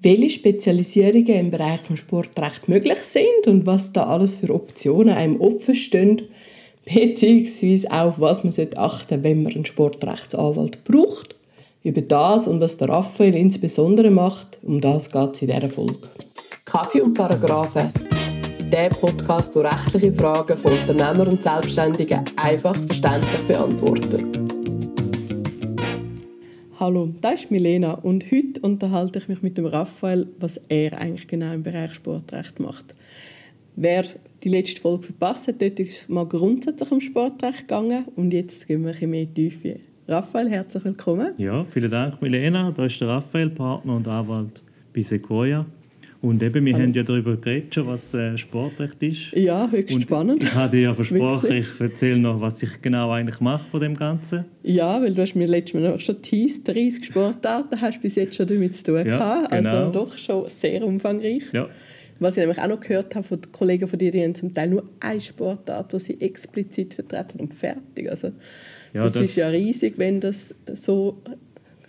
welche Spezialisierungen im Bereich vom Sportrecht möglich sind und was da alles für Optionen einem offen stehen, beziehungsweise auf was man achten sollte, wenn man einen Sportrechtsanwalt braucht. Über das und was der Raphael insbesondere macht, um das geht es in dieser Folge. Kaffee und Paragraphen. Der Podcast, der rechtliche Fragen von Unternehmern und Selbstständigen einfach verständlich beantwortet. Hallo, das ist Milena und heute unterhalte ich mich mit dem Raphael, was er eigentlich genau im Bereich Sportrecht macht. Wer die letzte Folge verpasst hat, dort ist mal grundsätzlich um Sportrecht gegangen und jetzt gehen wir ein bisschen mehr Tiefe. Raphael, herzlich willkommen. Ja, vielen Dank Milena. Da ist der Raphael, Partner und Anwalt bei Sequoia. Und eben, wir Hallo. haben ja darüber geredet, was äh, Sportrecht ist. Ja, höchst und spannend. Ich habe dir ja versprochen, ich erzähle noch, was ich genau eigentlich mache von dem Ganzen. Ja, weil du hast mir letztes Mal schon teased, 30 Sportarten hast bis jetzt schon damit zu tun ja, gehabt. Also genau. doch schon sehr umfangreich. Ja. Was ich nämlich auch noch gehört habe von Kollegen von dir, die haben zum Teil nur eine Sportart, die sie explizit vertreten und fertig. Also, ja, das, das, ist ja riesig, wenn das so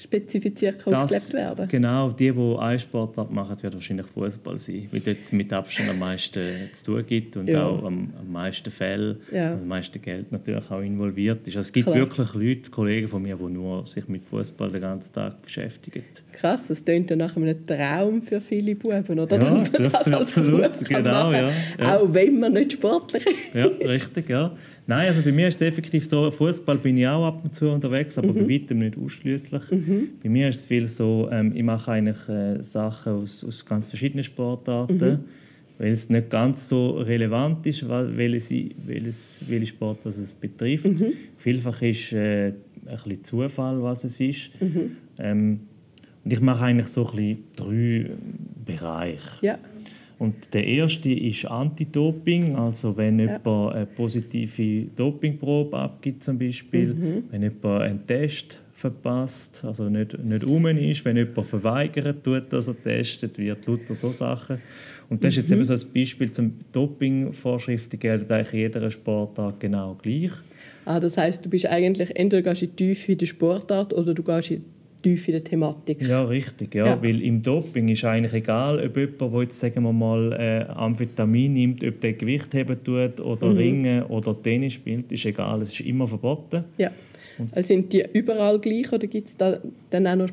spezifiziert ausgelebt werden. Genau, die, die einen Sportart machen, wird wahrscheinlich Fußball sein, weil dort mit Abstand am meisten zu tun gibt und ja. auch am, am meisten Fälle, ja. am meisten Geld natürlich auch involviert ist. Also es gibt Klar. wirklich Leute, Kollegen von mir, die nur sich mit Fußball den ganzen Tag beschäftigen. Krass, das klingt ja nach einem Traum für viele Buben, oder? Ja, Dass man das, das absolut, genau, ja, ja. Auch wenn man nicht sportlich ist. Ja, richtig, ja. Nein, also bei mir ist es effektiv so, Fußball bin ich auch ab und zu unterwegs, aber mhm. bei weitem nicht ausschließlich. Mhm. Bei mir ist es viel so, ähm, ich mache eigentlich äh, Sachen aus, aus ganz verschiedenen Sportarten, mhm. weil es nicht ganz so relevant ist, welche, welches, welche Sportart es betrifft. Mhm. Vielfach ist äh, ein bisschen Zufall, was es ist. Mhm. Ähm, und ich mache eigentlich so ein bisschen drei Bereiche. Ja. Und der erste ist Anti-Doping, also wenn ja. jemand eine positive Dopingprobe abgibt zum Beispiel, mhm. wenn jemand einen Test verpasst, also nicht, nicht um ist, wenn jemand verweigert tut, dass er testet wird, lauter so Sachen. Und das ist jetzt mhm. eben so ein Beispiel zum Dopingvorschriften gelten eigentlich jeder Sportart genau gleich. Ah, das heißt, du bist eigentlich entweder gehst du tief in der Sportart oder du gehst in tief in der Thematik. Ja, richtig. Ja. ja. Weil im Doping ist eigentlich egal, ob jemand, der jetzt, sagen wir mal, äh, Amphetamin nimmt, ob der Gewicht heben tut oder mhm. Ringen oder Tennis spielt, ist egal. Es ist immer verboten. Ja. Also sind die überall gleich oder gibt es da dann auch noch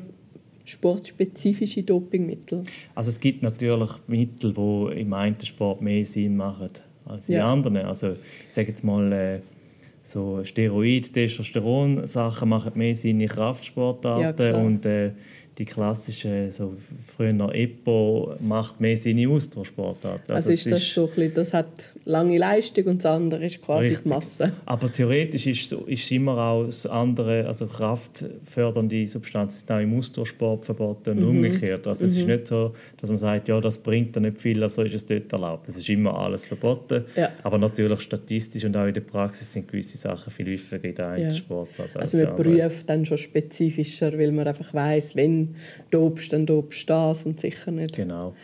sportspezifische Dopingmittel? Also es gibt natürlich Mittel, die im einen Sport mehr Sinn machen als in ja. anderen. Also ich sage jetzt mal... Äh, so Steroid, Testosteron-Sachen machen mehr Sinn in Kraftsportarten ja, und äh, die klassische, so früher noch EPO, macht mehr Sinn in Ausdauersportarten. Also, also ist das ist, so ein bisschen, das hat lange Leistung und das andere ist quasi richtig. die Masse. Aber theoretisch ist, so, ist immer auch das andere, also kraftfördernde Substanzen auch im Ausdauersport verboten und mhm. umgekehrt. Also es ist mhm. nicht so, dass man sagt, ja, das bringt ja nicht viel, also ist es dort erlaubt. Das ist immer alles verboten. Ja. Aber natürlich statistisch und auch in der Praxis sind gewisse Sachen viel häufiger in der ja. Sportart. Also man prüft dann schon spezifischer, weil man einfach weiß, wenn dobst, dann dobst du das und sicher nicht. Genau.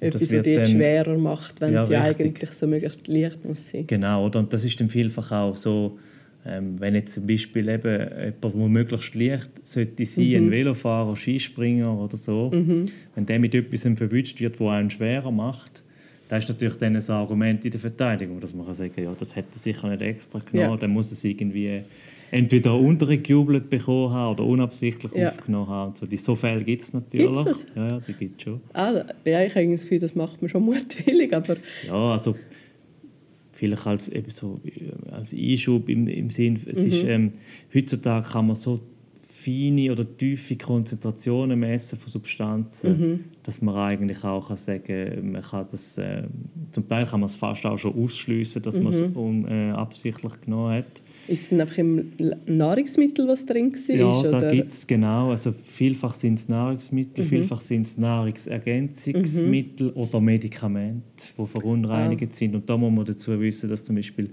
Und etwas, was dir schwerer macht, wenn ja, die eigentlich so möglichst leicht muss sein. Genau, und das ist dann vielfach auch so, ähm, wenn jetzt zum Beispiel eben jemand, der möglichst leicht sollte sein, mhm. ein Velofahrer, Skispringer oder so, mhm. wenn der mit etwas verwünscht wird, das einen schwerer macht, das ist natürlich dann ein Argument in der Verteidigung, dass man kann sagen ja, das hätte er sicher nicht extra genommen, ja. dann muss es irgendwie entweder untergejubelt bekommen haben oder unabsichtlich ja. aufgenommen haben. So, die, so Fälle gibt es natürlich. Gibt's das? Ja, ja, die gibt es schon. Ah, ja, ich habe das Gefühl, das macht man schon mutwillig, aber... Ja, also vielleicht als, eben so, als Einschub im, im Sinn, es mhm. ist, ähm, heutzutage kann man so feine oder tiefe Konzentrationen messen von Substanzen, mhm. dass man eigentlich auch kann sagen man kann das, äh, zum Teil kann man es fast auch schon ausschließen, dass mhm. man es unabsichtlich äh, genommen hat. Ist es einfach im Nahrungsmittel, was drin war? Ja, oder? da gibt es genau. Also vielfach sind es Nahrungsmittel, mhm. vielfach sind es Nahrungsergänzungsmittel mhm. oder Medikamente, die verunreinigt ah. sind. Und da muss man dazu wissen, dass zum Beispiel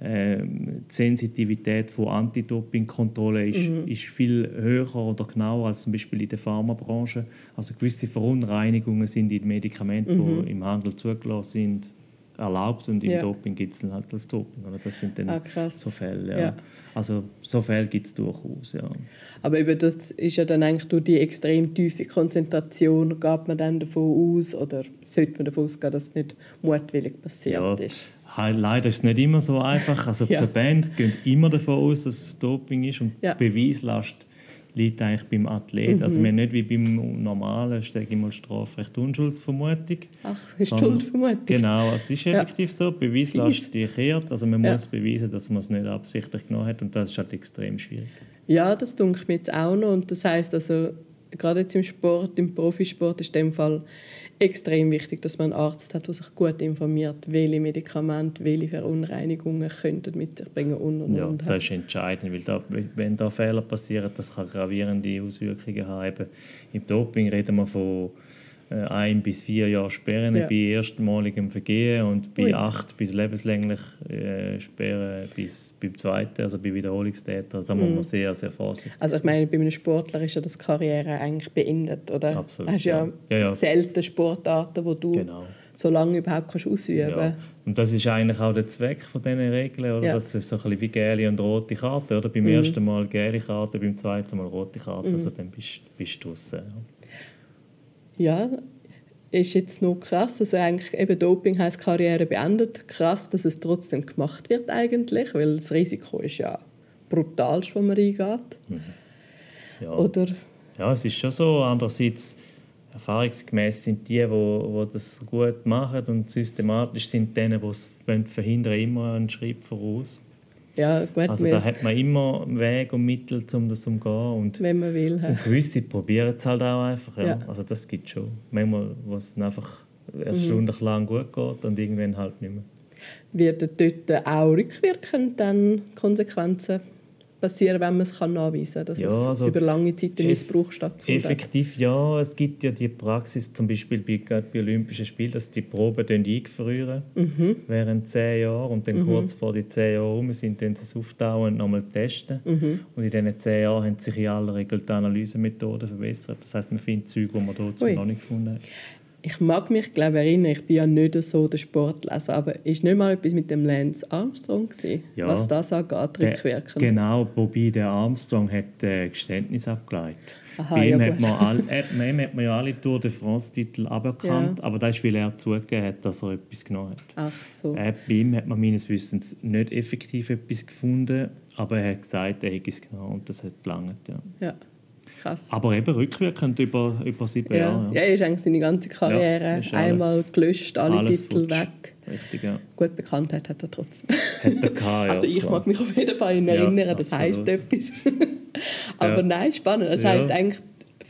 äh, die Sensitivität von Anti-Doping-Kontrolle ist, mhm. ist viel höher oder genauer als zum Beispiel in der Pharmabranche. Also gewisse Verunreinigungen sind in Medikamenten, mhm. die im Handel zugelassen sind, erlaubt und im Ja. Doping gibt es halt das Doping. Oder? Das sind dann Ah, so Fälle. Ja. Ja. Also so Fälle gibt es durchaus. Ja. Aber eben das ist ja dann eigentlich durch die extrem tiefe Konzentration, geht man dann davon aus oder sollte man davon ausgehen, dass es nicht mutwillig passiert Ja. ist? Leider ist es nicht immer so einfach. Also die. Verbände gehen immer davon aus, dass es Doping ist und Beweislast liegt eigentlich beim Athlet. Mhm. Also wir haben nicht wie beim normalen, sage ich mal, Strafrecht Unschuldsvermutung. Ach, Schuldvermutung. Genau, es ist Ja. effektiv so. Die Beweislast die kehrt. Also man Ja. muss beweisen, dass man es nicht absichtlich genommen hat und das ist halt extrem schwierig. Ja, das denke ich mir jetzt auch noch. Und das heißt also, gerade jetzt im Sport, im Profisport ist in dem Fall extrem wichtig, dass man einen Arzt hat, der sich gut informiert, welche Medikamente, welche Verunreinigungen könnten mit sich bringen und und Ja, und. das ist entscheidend, weil da, wenn da Fehler passieren, das kann gravierende Auswirkungen haben. Eben Im Doping reden wir von ein bis vier Jahren Sperren Ja. bei erstmaligem Vergehen und bei Ui. acht bis lebenslänglich äh, Sperren bis beim zweiten, also bei Wiederholungstätern. Also da muss man sehr, sehr vorsichtig Also ich meine, bei einem Sportler ist ja das Karriere eigentlich beendet, oder? Absolut, Hast ja, ja. Ja, selten Sportarten, wo du Genau. so lange überhaupt kannst ausüben Ja. Und das ist eigentlich auch der Zweck von diesen Regeln, oder? Ja. Das ist so ein bisschen wie gelbe und rote Karten, oder? Beim ersten Mal gelbe Karte, beim zweiten Mal rote Karte, also dann bist, bist du draussen. Ja. Ist jetzt noch krass. Also eigentlich eben Doping heißt Karriere beendet. Krass, dass es trotzdem gemacht wird eigentlich, weil das Risiko ist ja brutal, was man eingeht. Ja. Oder Ja, es ist schon so. Andererseits, erfahrungsgemäß sind die, die, die das gut machen und systematisch sind, die, die es verhindern immer einen Schritt voraus. Ja, gut, Also da hat man immer Wege und Mittel, um das zu umgehen. Und, wenn man will. und gewisse probieren es halt auch einfach. Ja. Ja. Also das gibt es schon. Manchmal, wo es einfach Mhm. eine Stunde lang gut geht und irgendwann halt nicht mehr. Werden dort auch rückwirkend dann Konsequenzen passieren, wenn man es kann nachweisen kann, dass Ja, es also über lange Zeit eff- Missbrauch stattfindet? Effektiv ja. Es gibt ja die Praxis, zum Beispiel bei, bei Olympischen Spielen, dass die Proben eingefrieren Mhm. während zehn Jahren und dann kurz vor die zehn Jahre rum sind, dann es auftauend nochmal testen. Mhm. Und in diesen zehn Jahren haben sich in aller Regel die Analysemethoden verbessert. Das heißt, man findet Zeug, die man dort Ui. noch nicht gefunden hat. Ich mag mich glaube erinnern, ich bin ja nicht so der Sportleser, aber ist nicht mal etwas mit dem Lance Armstrong gewesen, Ja. was das angeht, rückwirkend? Genau, wobei der Armstrong hat äh, Geständnis abgeleitet. Aha, Bei ihm ja, hat man, all, äh, ihm hat man ja alle Tour de France-Titel aberkannt, Ja. aber das ist, weil er zugegeben hat, dass er etwas genommen hat. Ach so. Äh, bei ihm hat man meines Wissens nicht effektiv etwas gefunden, aber er hat gesagt, er hätte es genommen und das hat gelangt. Ja. Ja, krass. Aber eben rückwirkend über, über sieben Ja. Jahre. ja, er ist eigentlich seine ganze Karriere Ja, einmal gelöscht, alle alles Titel futsch. weg. Richtig, ja. Gut, Bekanntheit hat er trotzdem. Hat er gehabt, ja. also ich klar. mag mich auf jeden Fall Ja, erinnern, das heisst etwas. Aber Ja. nein, spannend. Das Ja. heisst eigentlich,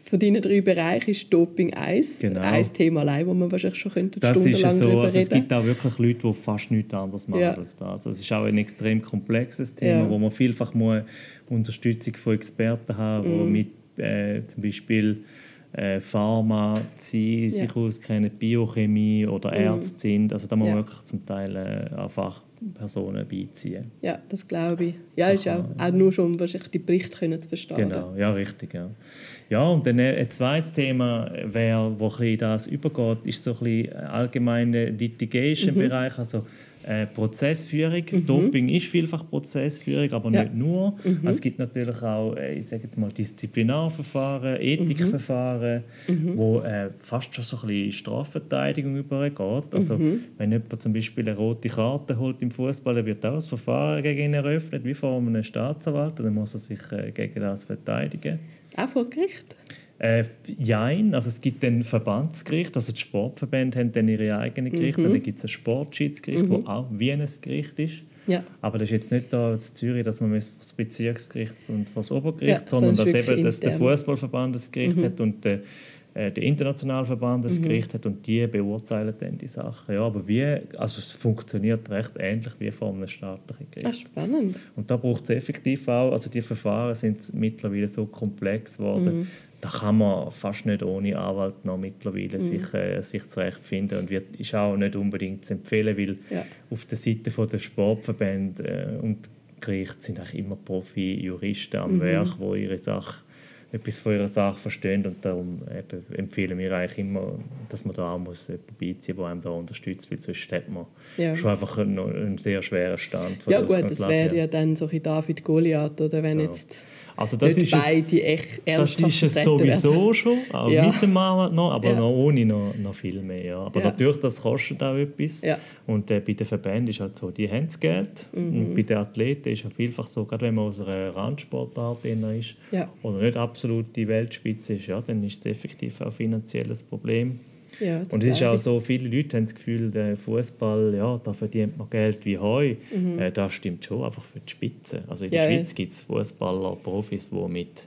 von deinen drei Bereichen ist Doping eins. Genau. Ein Thema allein, wo man wahrscheinlich schon könnte Das ist ja so. Also es gibt auch wirklich Leute, die fast nichts anderes machen Ja. als das. Also es ist auch ein extrem komplexes Thema, Ja. wo man vielfach muss Unterstützung von Experten haben, Mhm. die mit äh, zum Beispiel äh, Pharma, sie Ja. sich auskennen, Biochemie oder Ärzte sind. Also da muss man Ja. wirklich zum Teil äh, auch Fachpersonen beiziehen. Ja, das glaube ich. Ja, ist auch, auch nur schon, um wahrscheinlich die Berichte können zu verstehen. Genau, ja, richtig. Ja, ja und dann äh, ein zweites Thema, wär, wo ein das übergeht, ist so ein bisschen allgemeine Litigation-Bereich, also äh, Prozessführung. Doping ist vielfach Prozessführung, aber Ja. nicht nur. Es gibt natürlich auch, äh, ich sage jetzt mal, Disziplinarverfahren, Ethikverfahren, wo äh, fast schon so ein bisschen Strafverteidigung übergeht. Also wenn jemand zum Beispiel eine rote Karte holt im Fußball, dann wird auch ein Verfahren gegen ihn eröffnet, wie vor einem Staatsanwalt, dann muss er sich äh, gegen das verteidigen. Auch vor Gericht? Äh, jein, also es gibt dann Verbandsgericht, also die Sportverbände haben dann ihre eigenen Gerichte, dann gibt es ein Sportschiedsgericht, das auch wie ein Gericht ist. Ja. Aber das ist jetzt nicht da in Zürich, dass man das Bezirksgericht und das Obergericht, Ja, sondern dass, eben, dass der. Fußballverband das Gericht hat und der, äh, der internationale Verband das Gericht hat und die beurteilen dann die Sachen. Ja, aber wie, also es funktioniert recht ähnlich wie vor einem staatlichen Gericht. Ah, spannend. Und da braucht es effektiv auch, also die Verfahren sind mittlerweile so komplex geworden, da kann man fast nicht ohne Anwalt noch mittlerweile sich, äh, sich zurechtfinden und wird, ist auch nicht unbedingt zu empfehlen, weil Ja. auf der Seite von der Sportverbände äh, und Gericht sind eigentlich immer Profi-Juristen am Werk, die ihre Sache etwas von ihrer Sache verstehen und darum empfehlen wir eigentlich immer dass man da auch muss jemanden beiziehen muss, der einem da unterstützt, weil sonst hat man Ja. schon einfach einen, einen sehr schweren Stand. Ja gut, das wäre ja dann so ein David Goliath, oder wenn Ja. jetzt Also das nicht ist es, beide echt das ist es sowieso schon, auch Ja. mit dem Mann noch, aber Ja. noch ohne noch, noch viel mehr. Ja. Aber Ja. natürlich, das kostet auch etwas. Und äh, bei den Verbänden ist halt so, die haben das Geld. Mhm. Und bei den Athleten ist ja vielfach so, gerade wenn man aus einer Randsportart ist oder nicht absolut die Weltspitze ist, ja, dann ist es effektiv auch ein finanzielles Problem. Ja, Und es ist auch so, viele Leute haben das Gefühl, der Fußball, ja, da verdient man Geld wie Heu. Äh, das stimmt schon, einfach für die Spitze. Also in der Mhm. Ja, ja. Schweiz gibt es Fußballer, Profis, die mit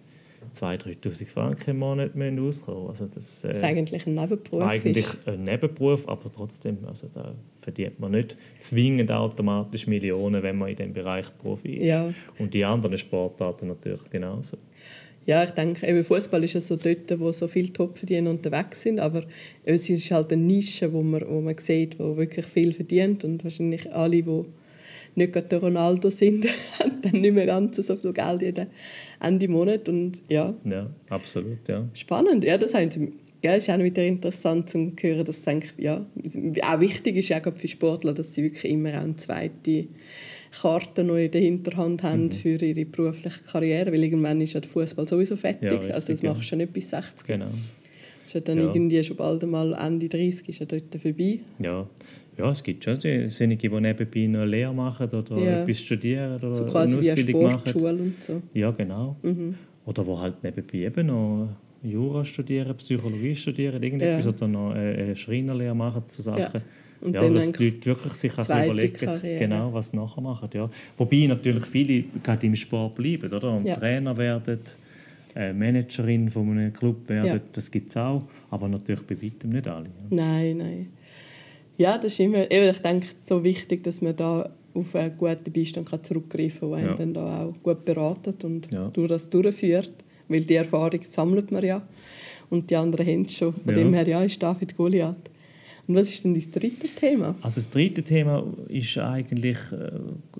2'000, 3'000 Franken im Monat müssen auskommen Also das, äh, Das ist eigentlich ein Nebenberuf. eigentlich ist. ein Nebenberuf, aber trotzdem, also da verdient man nicht zwingend automatisch Millionen, wenn man in dem Bereich Profi ist. Ja. Und die anderen Sportarten natürlich genauso. Ja, ich denke, eben Fußball ist ja so dort, wo so viele Topverdiener unterwegs sind, aber es ist halt eine Nische, wo man, wo man sieht, wo wirklich viel verdient und wahrscheinlich alle, die nicht gerade der Ronaldo sind, haben dann nicht mehr ganz so viel Geld jeden Ende Monat und ja, Ja, absolut, ja. spannend. Ja, das haben sie, ja, ist auch wieder interessant zu hören, dass es eigentlich, ja, auch wichtig ist ja auch für Sportler, dass sie wirklich immer auch eine zweite Karte noch in der Hinterhand haben für ihre berufliche Karriere, weil irgendwann ist ja der Fußball sowieso fertig. Ja, richtig, also das machst du ja nicht bis 60. Genau. Ist ja dann Ja. irgendwie schon bald einmal Ende 30 ist ja dort vorbei. Ja. ja, es gibt schon solche, die nebenbei noch eine Lehre machen oder Ja. etwas studieren oder So eine quasi wie eine Ausbildung machen. Und so. Ja, genau. Mhm. Oder wo halt nebenbei eben noch Jura studieren, Psychologie studieren, irgendetwas Ja. oder noch eine eine Schreinerlehre machen zu Sachen. Ja. Und Ja, dann dass die Leute wirklich sich auch überlegen, Karriere. genau, was sie nachher machen. Ja. Wobei natürlich viele gerade im Sport bleiben, oder? Und Ja. Trainer werden, äh, Managerin von einem Club werden, Ja. das gibt es auch, aber natürlich bei weitem nicht alle. Nein, nein. Ja, das ist immer, ich denke, es ist so wichtig, dass man da auf einen guten Beistand kann zurückgreifen kann, der einen dann da auch gut beratet und durch das durchführt. Weil die Erfahrung sammelt man ja. Und die anderen haben es schon. Von dem her, ja, ist David Goliath. Und was ist denn das dritte Thema? Also das dritte Thema ist eigentlich, äh,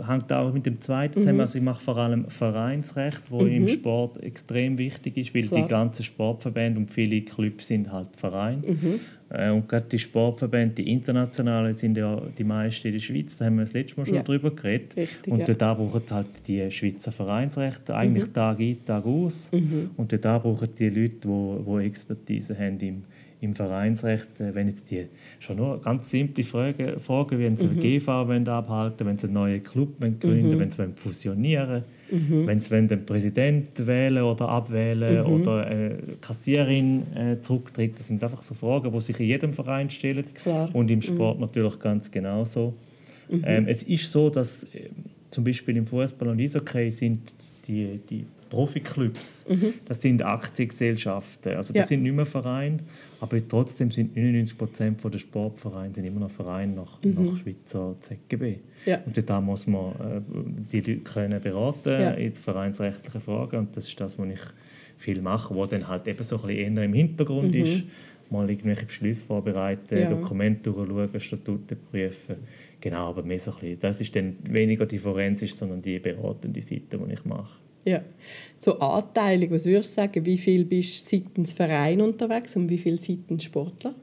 hängt auch mit dem zweiten Mhm. Thema. Also ich mache vor allem Vereinsrecht, wo im Sport extrem wichtig ist, weil Klar. die ganzen Sportverbände und viele Clubs sind halt Vereine. Mhm. Äh, und gerade die Sportverbände, die internationalen, sind ja die meisten in der Schweiz. Da haben wir das letzte Mal schon Ja. drüber geredet. Richtig, und ja. dort brauchen halt die Schweizer Vereinsrechte eigentlich Mhm. Tag ein, Tag aus. Und dort brauchen die Leute, die, die Expertise haben im, im Vereinsrecht, äh, wenn jetzt die schon nur ganz simple Fragen, Fragen wie wenn Mhm. sie eine GV wollen abhalten wenn sie einen neuen Club wollen gründen wenn sie wollen fusionieren Mhm. wenn sie wollen den Präsidenten wählen oder abwählen Mhm. oder eine Kassiererin äh, zurücktritt. Das sind einfach so Fragen, die sich in jedem Verein stellen. Klar. Mhm. Und im Sport natürlich ganz genauso. Ähm, es ist so, dass äh, zum Beispiel im Fußball und Eishockey sind die, die Profiklubs, das sind Aktiengesellschaften. Also das Mhm. Ja. sind nicht mehr Vereine, aber trotzdem sind 99 Prozent der Sportvereine sind immer noch Vereine nach, nach Schweizer ZGB. Mhm. Ja. Und da muss man äh, die Leute können beraten Ja. in vereinsrechtlichen Fragen und das ist das, was ich viel mache, wo dann halt eben so ein bisschen eher im Hintergrund ist. Mal irgendwelche Beschlüsse vorbereiten, Mhm. Ja. Dokumente durchschauen, Statuten prüfen. Genau, aber mehr so ein bisschen, das ist dann weniger die forensisch, sondern die beratende Seite, die ich mache. Ja. So Anteilung, was würdest du sagen, wie viel bist du seitens Verein unterwegs und wie viel seitens Sportler?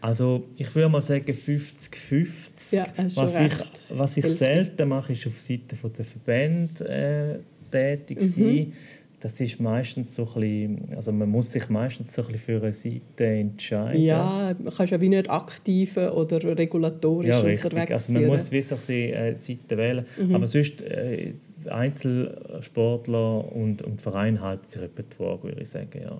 Also ich würde mal sagen 50-50. Ja, was, ich, was ich selten mache, ist auf Seite der Verbände äh, tätig Mhm. sein. Das ist meistens so ein bisschen, also man muss sich meistens so ein bisschen für eine Seite entscheiden. Ja, man kannst ja wie nicht aktiv oder regulatorisch ja unterwegs richtig. Also man sein, muss wie so ein bisschen äh, Seiten wählen. Mhm. Aber sonst äh, Einzelsportler und, und Vereine halten sich Waage, würde ich sagen. Ja.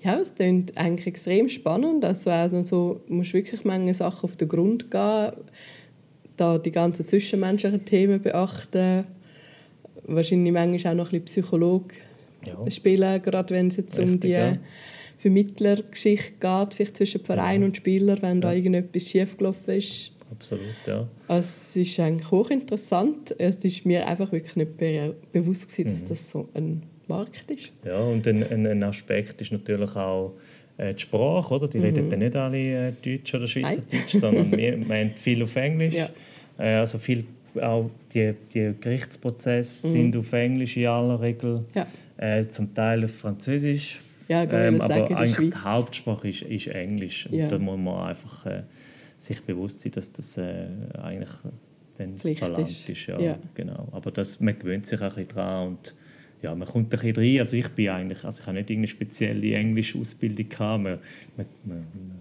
Ja, es klingt eigentlich extrem spannend. Also noch so, du musst wirklich manche Sachen auf den Grund gehen, da die ganzen zwischenmenschlichen Themen beachten. Wahrscheinlich manchmal auch noch ein bisschen Psycholog Ja. spielen, gerade wenn es jetzt um Richtig, die ja. Vermittlergeschichte geht, vielleicht zwischen Verein und Spieler, wenn da irgendetwas schiefgelaufen ist. Absolut, ja. Es ist eigentlich hochinteressant. Es ist mir einfach wirklich nicht be bewusst gewesen, dass das so ein Markt ist. Ja, und ein, ein, Aspekt ist natürlich auch äh, die Sprache. Oder? Die reden dann nicht alle äh, Deutsch oder Schweizerdeutsch, sondern wir, haben viel auf Englisch. Ja. Äh, also viel, auch die, die Gerichtsprozesse sind auf Englisch in aller Regel. Ja. Äh, zum Teil auf Französisch. Ja, ähm, aber sagen, eigentlich die Hauptsprache ist, ist Englisch. Und Ja. da muss man einfach äh, sich bewusst sein, dass das äh, eigentlich dann Pflicht verlangt ist. ist. ja, Ja. Genau. Aber das, man gewöhnt sich auch ein bisschen dran und ja, man kommt ein bisschen rein. Also ich bin eigentlich, also ich habe nicht irgendeine spezielle Englischausbildung gehabt. Man, man, man, man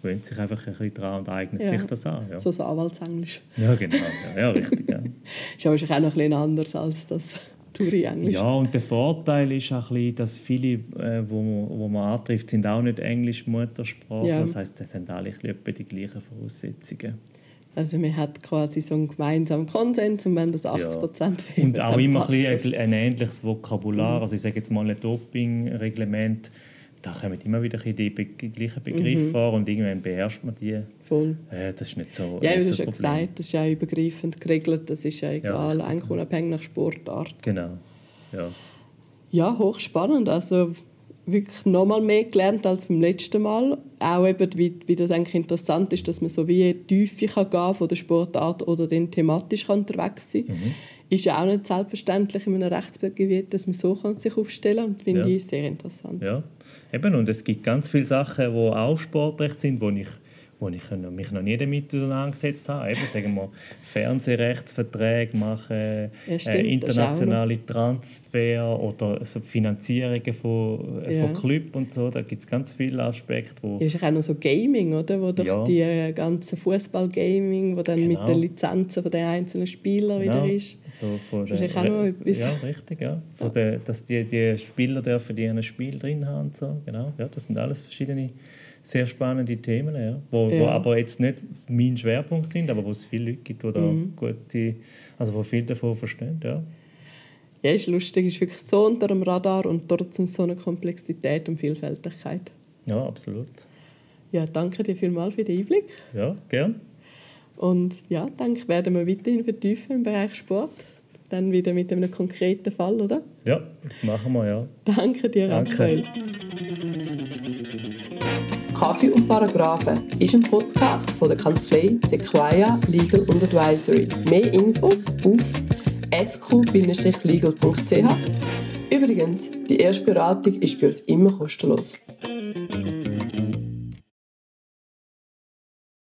gewöhnt sich einfach ein bisschen dran und eignet Ja. sich das an. Ja, So das Anwaltsenglisch. ja genau. Ja, ja richtig. Ja. Ist aber auch noch ein bisschen anders als das Touri-Englisch. Ja, und der Vorteil ist auch ein bisschen, dass viele, äh, wo, man, wo man antrifft, sind auch nicht Englisch Muttersprache. Ja. Das heisst, das sind alle ein bisschen etwa die gleichen Voraussetzungen. Also man hat quasi so einen gemeinsamen Konsens und wenn das 80 Prozent Und auch immer ein, ein ähnliches Vokabular. Also ich sage jetzt mal ein Doping-Reglement, da kommen immer wieder die be gleichen Begriffe Mhm. vor und irgendwann beherrscht man die. Voll. Äh, das ist nicht so, Ja, wie nicht du schon das Problem. gesagt das ist ja übergreifend geregelt. Das ist ja egal, richtig. eigentlich unabhängig nach Sportart. Genau. Ja. Ja, hochspannend. Also wirklich nochmal mehr gelernt als beim letzten Mal. Auch eben, wie, wie das eigentlich interessant ist, dass man so wie Tiefe kann gehen von der Sportart oder dann thematisch kann unterwegs sein Mhm. Ist ja auch nicht selbstverständlich in einem Rechtsgebiet, dass man so kann sich aufstellen kann. Und finde Ja. ich sehr interessant. Ja, eben. Und es gibt ganz viele Sachen, die auch Sportrecht sind, wo ich, wo ich mich noch nie damit auseinandergesetzt habe. Eben, sagen wir, Fernsehrechtsverträge machen, Ja, stimmt, äh, ist auch internationale Transfer oder so Finanzierungen von, äh, Ja. von Clubs und so. Da gibt es ganz viele Aspekte, wo... Ja, ist auch noch so Gaming, oder? Wo doch Ja. die äh, ganze Fußball-Gaming, wo dann mit Genau. den Lizenzen von den einzelnen Spielern wieder ist. So von Das ist der- auch noch etwas. Ja, richtig, ja. Von Der, dass die, die Spieler dürfen die ein Spiel drin haben so, genau. Ja, das sind alles verschiedene sehr spannende Themen, ja. Wo, wo Ja. aber jetzt nicht mein Schwerpunkt sind, aber wo es viele Leute gibt, die da Mhm. gute, also wo viel davon verstehen, ja. Ja, ist lustig, ist wirklich so unter dem Radar und trotzdem so eine Komplexität und Vielfältigkeit. Ja, absolut. Ja, danke dir vielmals für den Einblick. Ja, gern. Und ja, denke, werden wir weiterhin vertiefen im Bereich Sport. Dann wieder mit einem konkreten Fall, oder? Ja, machen wir, ja. Danke dir, Danke. Raphael. Kaffee und Paragraphen ist ein Podcast von der Kanzlei Sequoia Legal und Advisory. Mehr Infos auf sq-legal.ch. Übrigens, die erste Beratung ist bei uns immer kostenlos.